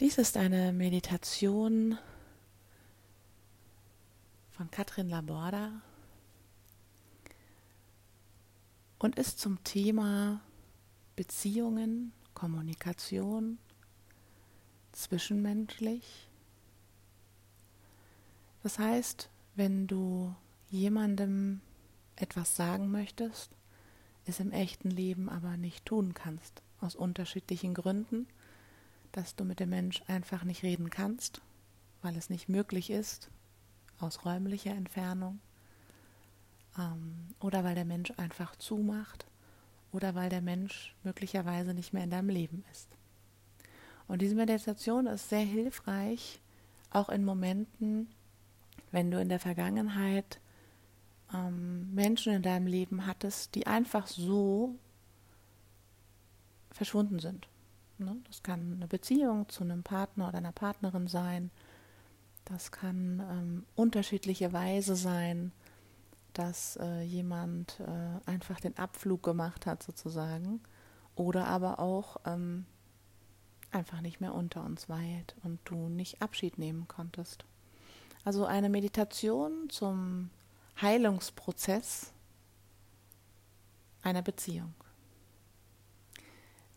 Dies ist eine Meditation von Katrin Laborda und ist zum Thema Beziehungen, Kommunikation, zwischenmenschlich. Das heißt, wenn du jemandem etwas sagen möchtest, es im echten Leben aber nicht tun kannst, aus unterschiedlichen Gründen, dass du mit dem Mensch einfach nicht reden kannst, weil es nicht möglich ist, aus räumlicher Entfernung, ähm, oder weil der Mensch einfach zumacht, oder weil der Mensch möglicherweise nicht mehr in deinem Leben ist. Und diese Meditation ist sehr hilfreich, auch in Momenten, wenn du in der Vergangenheit ähm, Menschen in deinem Leben hattest, die einfach so verschwunden sind. Ne? Das kann eine Beziehung zu einem Partner oder einer Partnerin sein. Das kann ähm, unterschiedliche Weise sein, dass äh, jemand äh, einfach den Abflug gemacht hat sozusagen oder aber auch ähm, einfach nicht mehr unter uns weilt und du nicht Abschied nehmen konntest. Also eine Meditation zum Heilungsprozess einer Beziehung.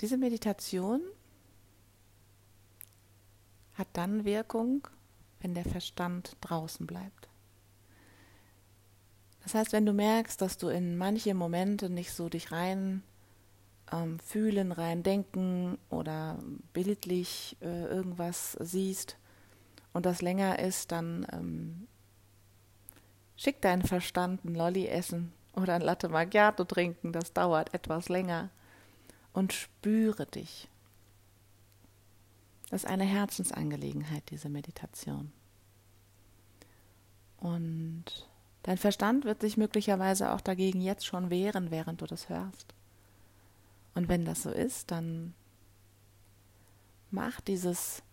Diese Meditation hat dann Wirkung, wenn der Verstand draußen bleibt. Das heißt, wenn du merkst, dass du in manche Momente nicht so dich rein ähm, fühlen, rein denken oder bildlich äh, irgendwas siehst und das länger ist, dann ähm, schick deinen Verstand ein Lolli essen oder ein Latte Macchiato trinken, das dauert etwas länger und spüre dich. Das ist eine Herzensangelegenheit, diese Meditation. Und dein Verstand wird sich möglicherweise auch dagegen jetzt schon wehren, während du das hörst. Und wenn das so ist, dann mach dieses,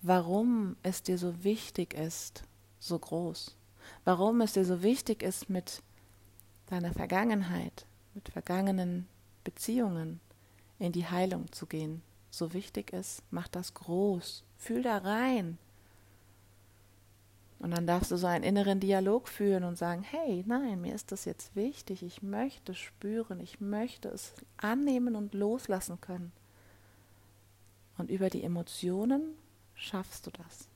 warum es dir so wichtig ist, so groß. Warum es dir so wichtig ist, mit deiner Vergangenheit, mit vergangenen Beziehungen, in die Heilung zu gehen, so wichtig ist, mach das groß, fühl da rein. Und dann darfst du so einen inneren Dialog führen und sagen, hey, nein, mir ist das jetzt wichtig, ich möchte spüren, ich möchte es annehmen und loslassen können. Und über die Emotionen schaffst du das.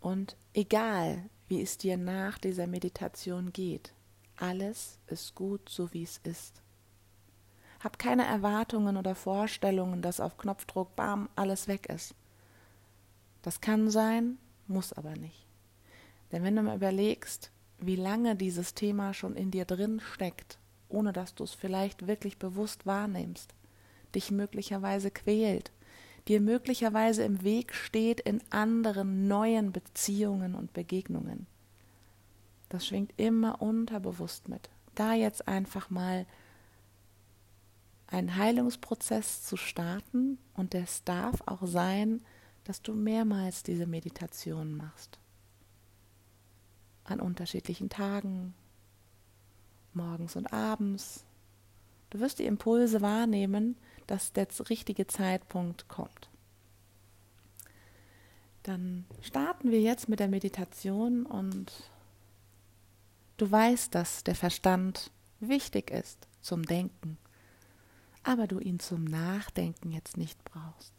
Und egal, wie es dir nach dieser Meditation geht, alles ist gut, so wie es ist. Hab keine Erwartungen oder Vorstellungen, dass auf Knopfdruck, bam, alles weg ist. Das kann sein, muss aber nicht. Denn wenn du mal überlegst, wie lange dieses Thema schon in dir drin steckt, ohne dass du es vielleicht wirklich bewusst wahrnimmst, dich möglicherweise quält, dir möglicherweise im Weg steht in anderen neuen Beziehungen und Begegnungen. Das schwingt immer unterbewusst mit. Da jetzt einfach mal einen Heilungsprozess zu starten und es darf auch sein, dass du mehrmals diese Meditation machst. An unterschiedlichen Tagen, morgens und abends. Du wirst die Impulse wahrnehmen, dass der richtige Zeitpunkt kommt. Dann starten wir jetzt mit der Meditation und du weißt, dass der Verstand wichtig ist zum Denken aber du ihn zum Nachdenken jetzt nicht brauchst.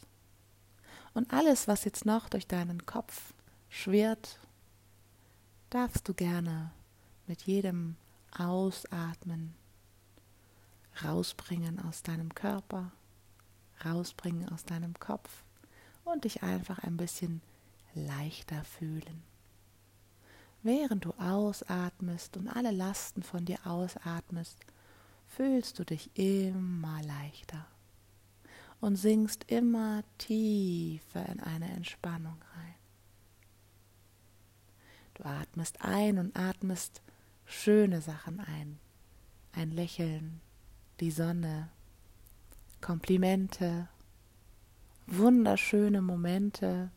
Und alles, was jetzt noch durch deinen Kopf schwirrt, darfst du gerne mit jedem Ausatmen rausbringen aus deinem Körper, rausbringen aus deinem Kopf und dich einfach ein bisschen leichter fühlen. Während du ausatmest und alle Lasten von dir ausatmest, fühlst du dich immer leichter und sinkst immer tiefer in eine Entspannung rein. Du atmest ein und atmest schöne Sachen ein. Ein Lächeln, die Sonne, Komplimente, wunderschöne Momente.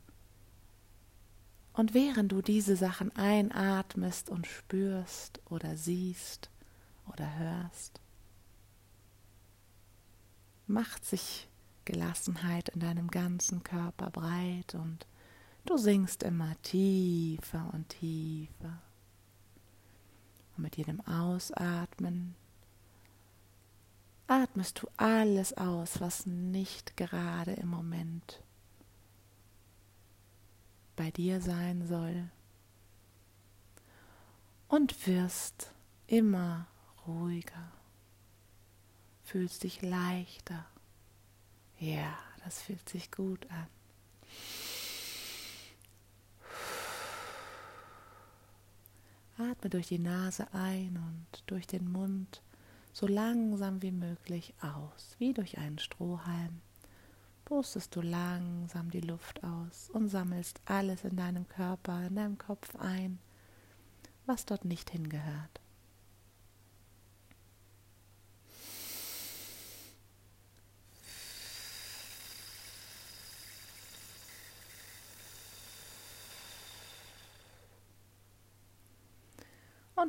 Und während du diese Sachen einatmest und spürst oder siehst oder hörst, macht sich Gelassenheit in deinem ganzen Körper breit und du sinkst immer tiefer und tiefer. Und mit jedem Ausatmen atmest du alles aus, was nicht gerade im Moment bei dir sein soll. Und wirst immer ruhiger, fühlst dich leichter. Ja, das fühlt sich gut an. Atme durch die Nase ein und durch den Mund so langsam wie möglich aus, wie durch einen Strohhalm. Pustest du langsam die Luft aus und sammelst alles in deinem Körper, in deinem Kopf ein, was dort nicht hingehört.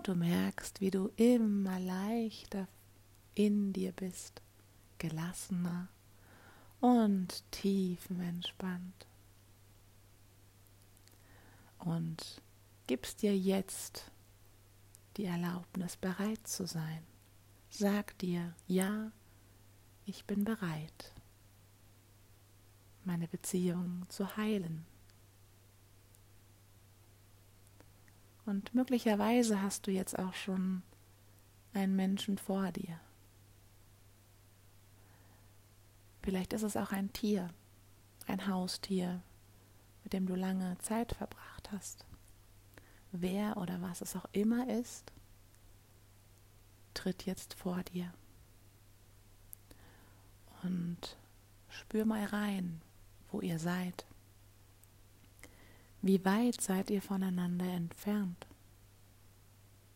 Und du merkst, wie du immer leichter in dir bist, gelassener und tiefenentspannt. Und gibst dir jetzt die Erlaubnis, bereit zu sein. Sag dir, ja, ich bin bereit, meine Beziehung zu heilen. Und möglicherweise hast du jetzt auch schon einen Menschen vor dir. Vielleicht ist es auch ein Tier, ein Haustier, mit dem du lange Zeit verbracht hast. Wer oder was es auch immer ist, tritt jetzt vor dir. Und spür mal rein, wo ihr seid. Wie weit seid ihr voneinander entfernt?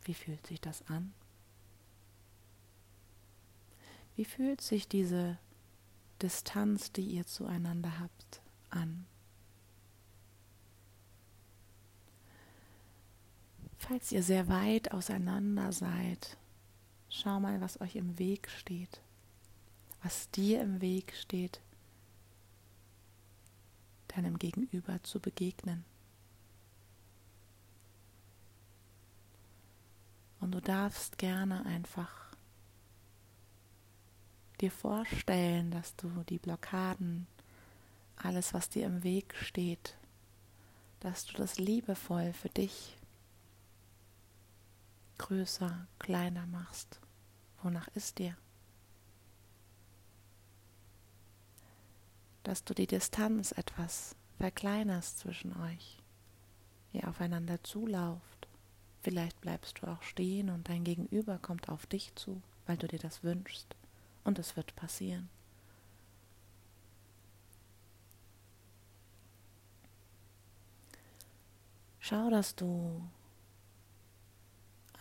Wie fühlt sich das an? Wie fühlt sich diese Distanz, die ihr zueinander habt, an? Falls ihr sehr weit auseinander seid, schau mal, was euch im Weg steht, was dir im Weg steht, deinem Gegenüber zu begegnen. Und du darfst gerne einfach dir vorstellen, dass du die Blockaden, alles, was dir im Weg steht, dass du das liebevoll für dich größer, kleiner machst. Wonach ist dir? Dass du die Distanz etwas verkleinerst zwischen euch, ihr aufeinander zulauft Vielleicht bleibst du auch stehen und dein Gegenüber kommt auf dich zu, weil du dir das wünschst. Und es wird passieren. Schau, dass du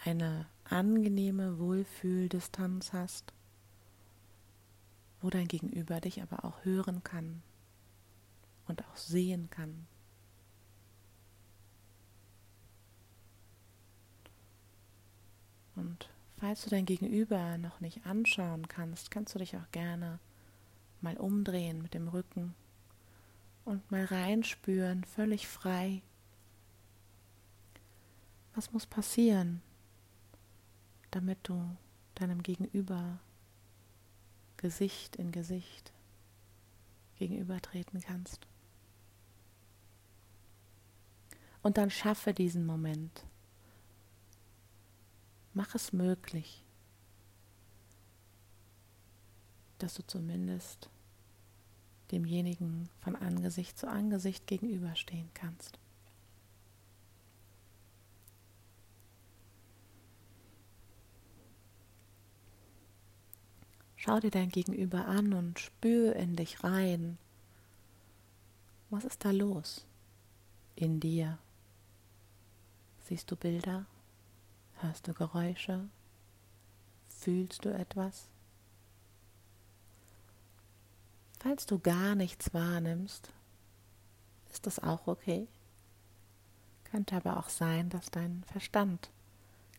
eine angenehme Wohlfühldistanz hast, wo dein Gegenüber dich aber auch hören kann und auch sehen kann. Und falls du dein Gegenüber noch nicht anschauen kannst, kannst du dich auch gerne mal umdrehen mit dem Rücken und mal reinspüren, völlig frei. Was muss passieren, damit du deinem Gegenüber Gesicht in Gesicht gegenübertreten kannst? Und dann schaffe diesen Moment. Mach es möglich, dass du zumindest demjenigen von Angesicht zu Angesicht gegenüberstehen kannst. Schau dir dein Gegenüber an und spür in dich rein. Was ist da los in dir? Siehst du Bilder? Hörst du Geräusche? Fühlst du etwas? Falls du gar nichts wahrnimmst, ist das auch okay. Könnte aber auch sein, dass dein Verstand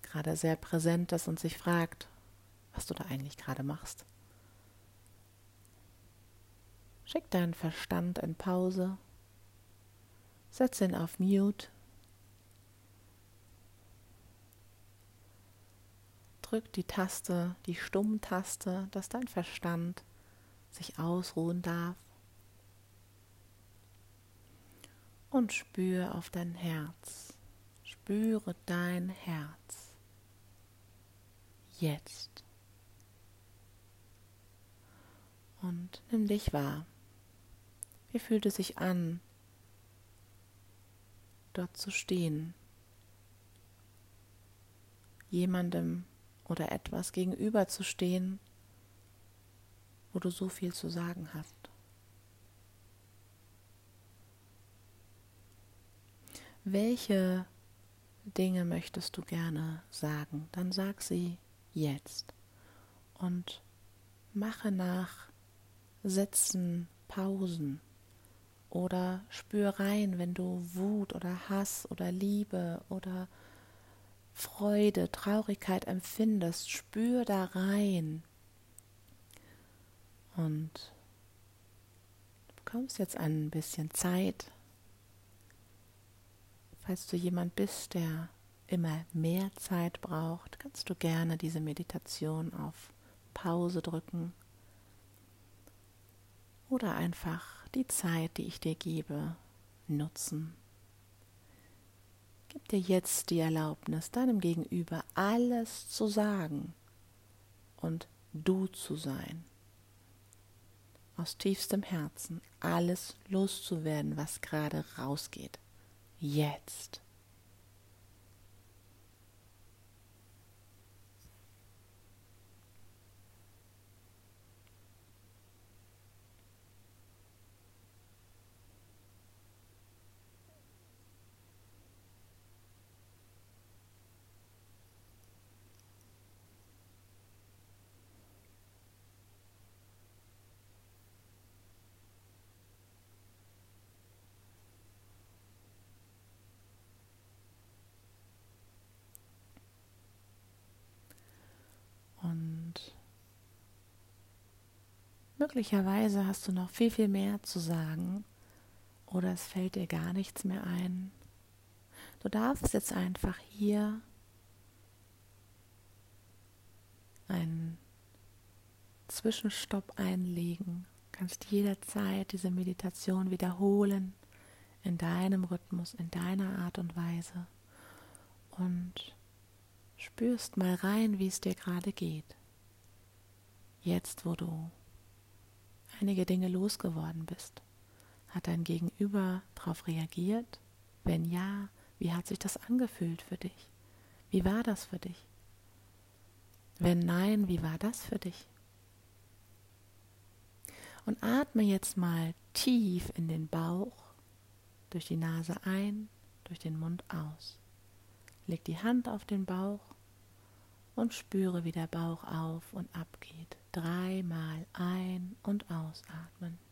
gerade sehr präsent ist und sich fragt, was du da eigentlich gerade machst. Schick deinen Verstand in Pause. Setz ihn auf Mute. Drück die Taste, die Stummtaste, dass dein Verstand sich ausruhen darf. Und spüre auf dein Herz. Spüre dein Herz. Jetzt. Und nimm dich wahr. Wie fühlt es sich an, dort zu stehen? Jemandem oder etwas gegenüber zu stehen, wo du so viel zu sagen hast. Welche Dinge möchtest du gerne sagen? Dann sag sie jetzt und mache nach Sätzen Pausen oder spür rein, wenn du Wut oder Hass oder Liebe oder Freude, Traurigkeit empfindest, spür da rein. Und du bekommst jetzt ein bisschen Zeit. Falls du jemand bist, der immer mehr Zeit braucht, kannst du gerne diese Meditation auf Pause drücken oder einfach die Zeit, die ich dir gebe, nutzen. Gib dir jetzt die Erlaubnis, deinem Gegenüber alles zu sagen und du zu sein. Aus tiefstem Herzen alles loszuwerden, was gerade rausgeht. Jetzt. Möglicherweise hast du noch viel, viel mehr zu sagen oder es fällt dir gar nichts mehr ein. Du darfst jetzt einfach hier einen Zwischenstopp einlegen, kannst jederzeit diese Meditation wiederholen in deinem Rhythmus, in deiner Art und Weise und spürst mal rein, wie es dir gerade geht. Jetzt, wo du einige Dinge losgeworden bist? Hat dein Gegenüber darauf reagiert? Wenn ja, wie hat sich das angefühlt für dich? Wie war das für dich? Wenn nein, wie war das für dich? Und atme jetzt mal tief in den Bauch, durch die Nase ein, durch den Mund aus. Leg die Hand auf den Bauch und spüre, wie der Bauch auf und ab geht. Dreimal ein- und ausatmen.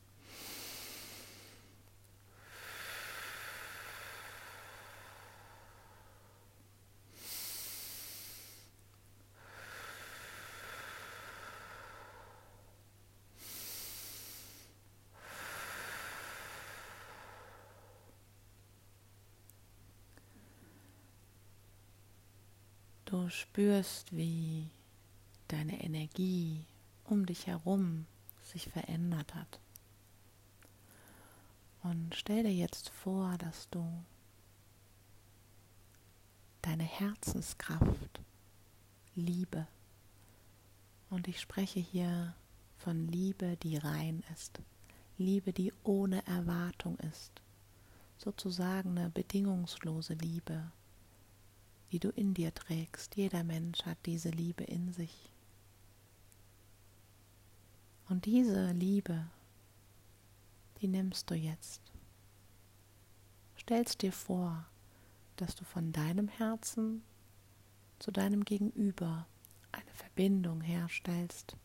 Du spürst, wie deine Energie um dich herum sich verändert hat. Und stell dir jetzt vor, dass du deine Herzenskraft, Liebe, und ich spreche hier von Liebe, die rein ist, Liebe, die ohne Erwartung ist, sozusagen eine bedingungslose Liebe, die du in dir trägst. Jeder Mensch hat diese Liebe in sich. Und diese Liebe, die nimmst du jetzt. Stellst dir vor, dass du von deinem Herzen zu deinem Gegenüber eine Verbindung herstellst,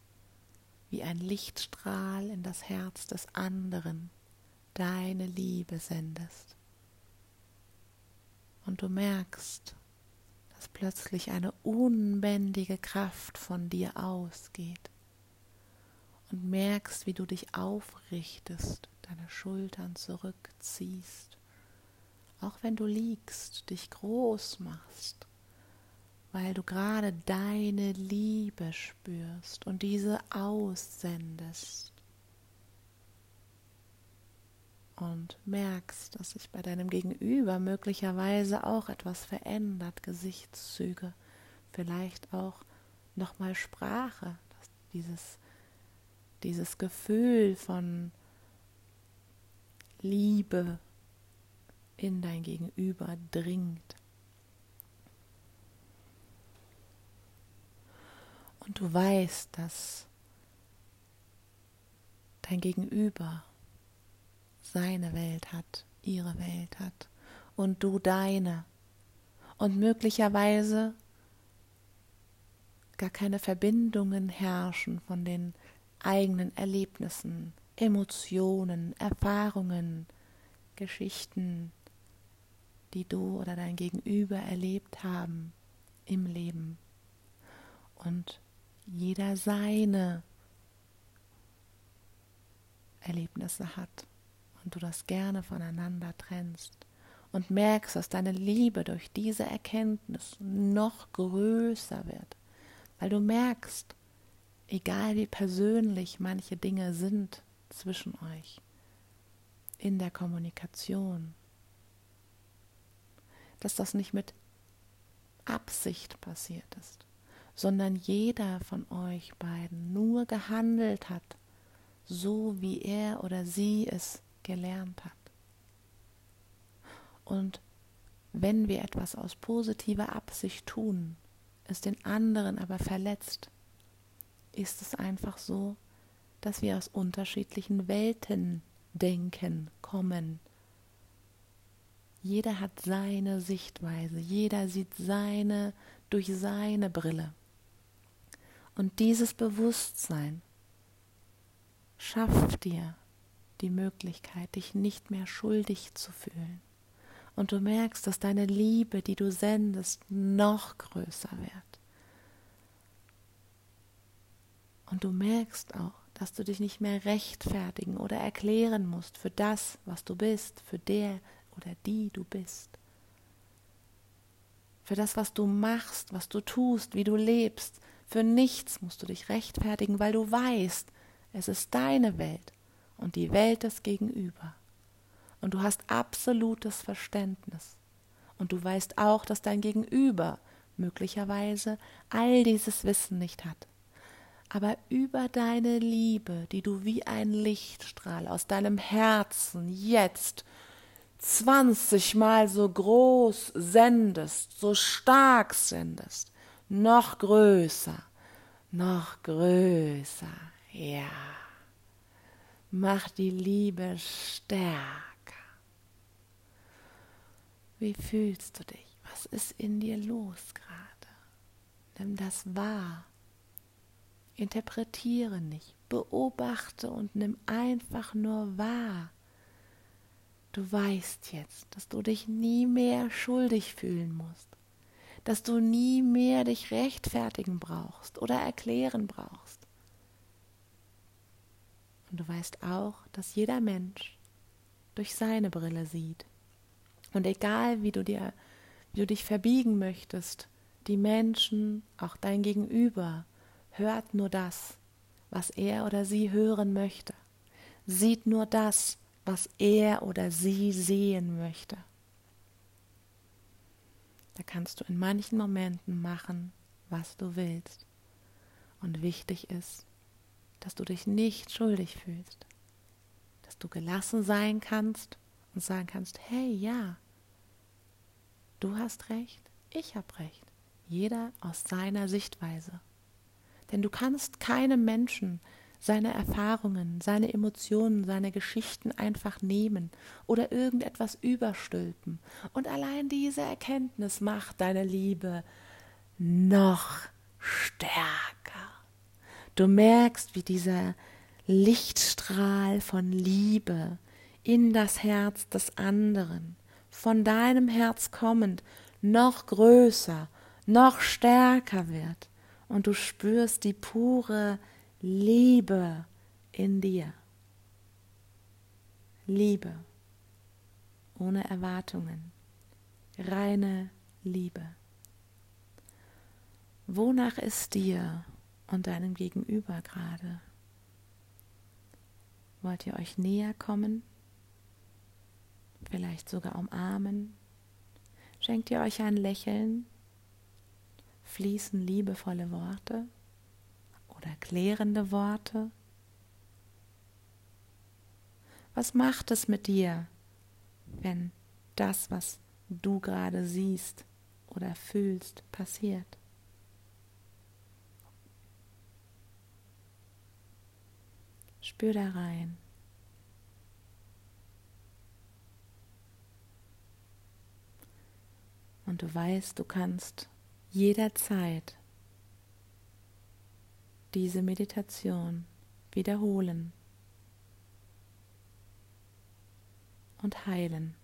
wie ein Lichtstrahl in das Herz des anderen deine Liebe sendest. Und du merkst, dass plötzlich eine unbändige Kraft von dir ausgeht. und merkst, wie du dich aufrichtest, deine Schultern zurückziehst, auch wenn du liegst, dich groß machst, weil du gerade deine Liebe spürst und diese aussendest und merkst, dass sich bei deinem Gegenüber möglicherweise auch etwas verändert, Gesichtszüge, vielleicht auch nochmal Sprache, dass dieses, dieses Gefühl von Liebe in dein Gegenüber dringt. Und du weißt, dass dein Gegenüber seine Welt hat, ihre Welt hat und du deine. Und möglicherweise gar keine Verbindungen herrschen von den eigenen Erlebnissen, Emotionen, Erfahrungen, Geschichten, die du oder dein Gegenüber erlebt haben im Leben. Und jeder seine Erlebnisse hat und du das gerne voneinander trennst und merkst, dass deine Liebe durch diese Erkenntnis noch größer wird, weil du merkst, egal wie persönlich manche Dinge sind zwischen euch, in der Kommunikation, dass das nicht mit Absicht passiert ist, sondern jeder von euch beiden nur gehandelt hat, so wie er oder sie es gelernt hat. Und wenn wir etwas aus positiver Absicht tun, es den anderen aber verletzt, ist es einfach so, dass wir aus unterschiedlichen Welten denken, kommen. Jeder hat seine Sichtweise, jeder sieht seine durch seine Brille. Und dieses Bewusstsein schafft dir die Möglichkeit, dich nicht mehr schuldig zu fühlen. Und du merkst, dass deine Liebe, die du sendest, noch größer wird. Und du merkst auch, dass du dich nicht mehr rechtfertigen oder erklären musst für das, was du bist, für der oder die du bist. Für das, was du machst, was du tust, wie du lebst. Für nichts musst du dich rechtfertigen, weil du weißt, es ist deine Welt und die Welt ist Gegenüber. Und du hast absolutes Verständnis. Und du weißt auch, dass dein Gegenüber möglicherweise all dieses Wissen nicht hat. Aber über deine Liebe, die du wie ein Lichtstrahl aus deinem Herzen jetzt zwanzigmal so groß sendest, so stark sendest, noch größer, noch größer, ja. Mach die Liebe stärker. Wie fühlst du dich? Was ist in dir los gerade? Nimm das wahr. Interpretiere nicht. Beobachte und nimm einfach nur wahr. Du weißt jetzt, dass du dich nie mehr schuldig fühlen musst, dass du nie mehr dich rechtfertigen brauchst oder erklären brauchst. Und du weißt auch, dass jeder Mensch durch seine Brille sieht. Und egal wie du dir, wie du dich verbiegen möchtest, die Menschen, auch dein Gegenüber, hört nur das, was er oder sie hören möchte, sieht nur das, was er oder sie sehen möchte. Da kannst du in manchen Momenten machen, was du willst. Und wichtig ist, dass du dich nicht schuldig fühlst, dass du gelassen sein kannst und sagen kannst, hey ja, du hast recht, ich habe recht, jeder aus seiner Sichtweise. Denn du kannst keinem Menschen seine Erfahrungen, seine Emotionen, seine Geschichten einfach nehmen oder irgendetwas überstülpen. Und allein diese Erkenntnis macht deine Liebe noch stärker. Du merkst, wie dieser Lichtstrahl von Liebe in das Herz des anderen, von deinem Herz kommend, noch größer, noch stärker wird. Und du spürst die pure Liebe in dir. Liebe, ohne Erwartungen, reine Liebe. Wonach ist dir und deinem Gegenüber gerade? Wollt ihr euch näher kommen? Vielleicht sogar umarmen? Schenkt ihr euch ein Lächeln? Fließen liebevolle Worte oder klärende Worte? Was macht es mit dir, wenn das, was du gerade siehst oder fühlst, passiert? Spür da rein. Und du weißt, du kannst jederzeit diese Meditation wiederholen und heilen.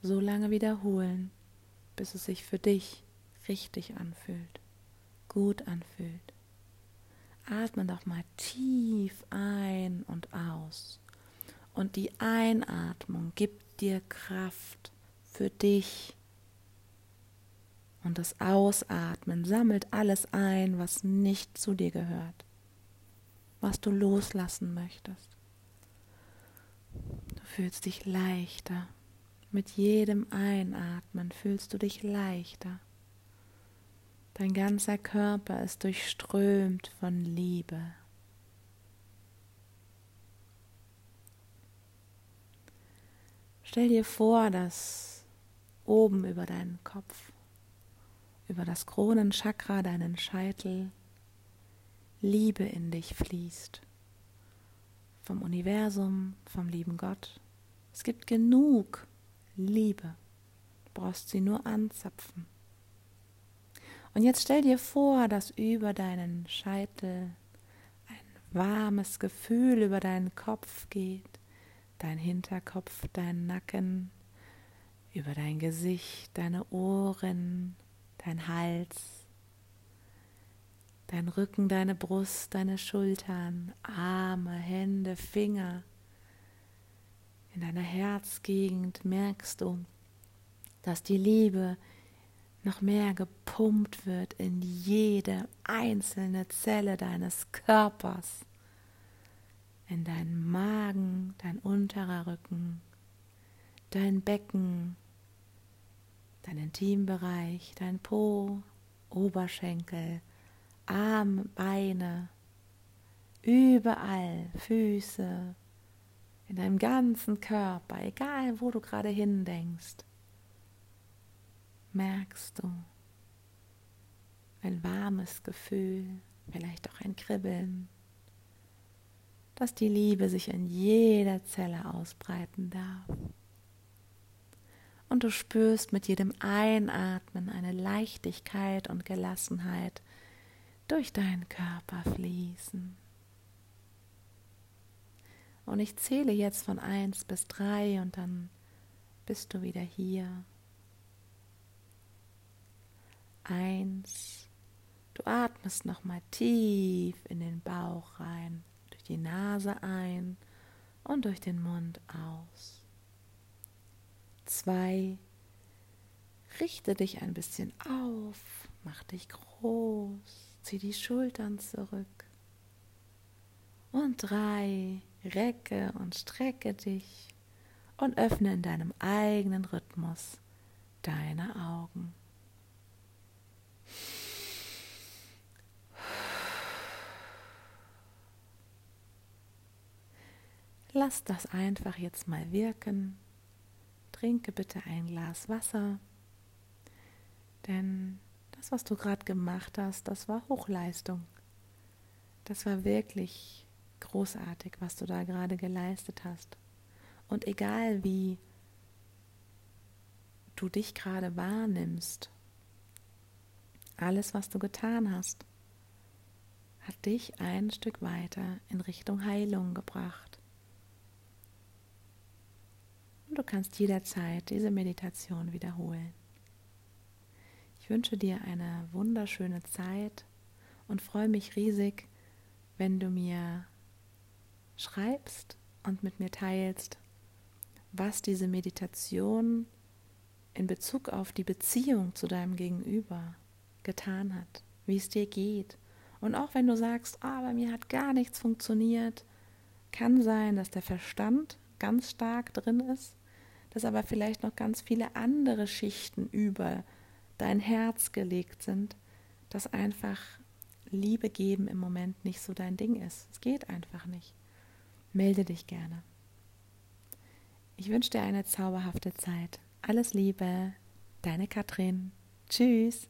So lange wiederholen, bis es sich für dich richtig anfühlt, gut anfühlt. Atme doch mal tief ein und aus. Und die Einatmung gibt dir Kraft für dich. Und das Ausatmen sammelt alles ein, was nicht zu dir gehört, was du loslassen möchtest. Du fühlst dich leichter. Mit jedem Einatmen fühlst du dich leichter. Dein ganzer Körper ist durchströmt von Liebe. Stell dir vor, dass oben über deinen Kopf, über das Kronenchakra, deinen Scheitel, Liebe in dich fließt. Vom Universum, vom lieben Gott. Es gibt genug Liebe. Du brauchst sie nur anzapfen. Und jetzt stell dir vor, dass über deinen Scheitel ein warmes Gefühl über deinen Kopf geht, dein Hinterkopf, dein Nacken, über dein Gesicht, deine Ohren, dein Hals, dein Rücken, deine Brust, deine Schultern, Arme, Hände, Finger. In deiner Herzgegend merkst du, dass die Liebe noch mehr gepumpt wird in jede einzelne Zelle deines Körpers, in deinen Magen, dein unterer Rücken, dein Becken, dein Intimbereich, dein Po, Oberschenkel, Arme, Beine, überall Füße, in deinem ganzen Körper, egal wo du gerade hindenkst merkst du ein warmes Gefühl, vielleicht auch ein Kribbeln, dass die Liebe sich in jeder Zelle ausbreiten darf. Und du spürst mit jedem Einatmen eine Leichtigkeit und Gelassenheit durch deinen Körper fließen. Und ich zähle jetzt von eins bis drei und dann bist du wieder hier Eins. Du atmest nochmal tief in den Bauch rein, durch die Nase ein und durch den Mund aus. Zwei. Richte dich ein bisschen auf, mach dich groß, zieh die Schultern zurück. Und drei. Recke und strecke dich und öffne in deinem eigenen Rhythmus deine Augen. Lass das einfach jetzt mal wirken. Trinke bitte ein Glas Wasser. Denn das, was du gerade gemacht hast, das war Hochleistung. Das war wirklich großartig, was du da gerade geleistet hast. Und egal wie du dich gerade wahrnimmst, alles, was du getan hast, hat dich ein Stück weiter in Richtung Heilung gebracht. Und du kannst jederzeit diese Meditation wiederholen. Ich wünsche dir eine wunderschöne Zeit und freue mich riesig, wenn du mir schreibst und mit mir teilst, was diese Meditation in Bezug auf die Beziehung zu deinem Gegenüber getan hat, wie es dir geht. Und auch wenn du sagst, ah, bei mir hat gar nichts funktioniert, kann sein, dass der Verstand ganz stark drin ist, dass aber vielleicht noch ganz viele andere Schichten über dein Herz gelegt sind, dass einfach Liebe geben im Moment nicht so dein Ding ist. Es geht einfach nicht. Melde dich gerne. Ich wünsche dir eine zauberhafte Zeit. Alles Liebe, deine Katrin. Tschüss.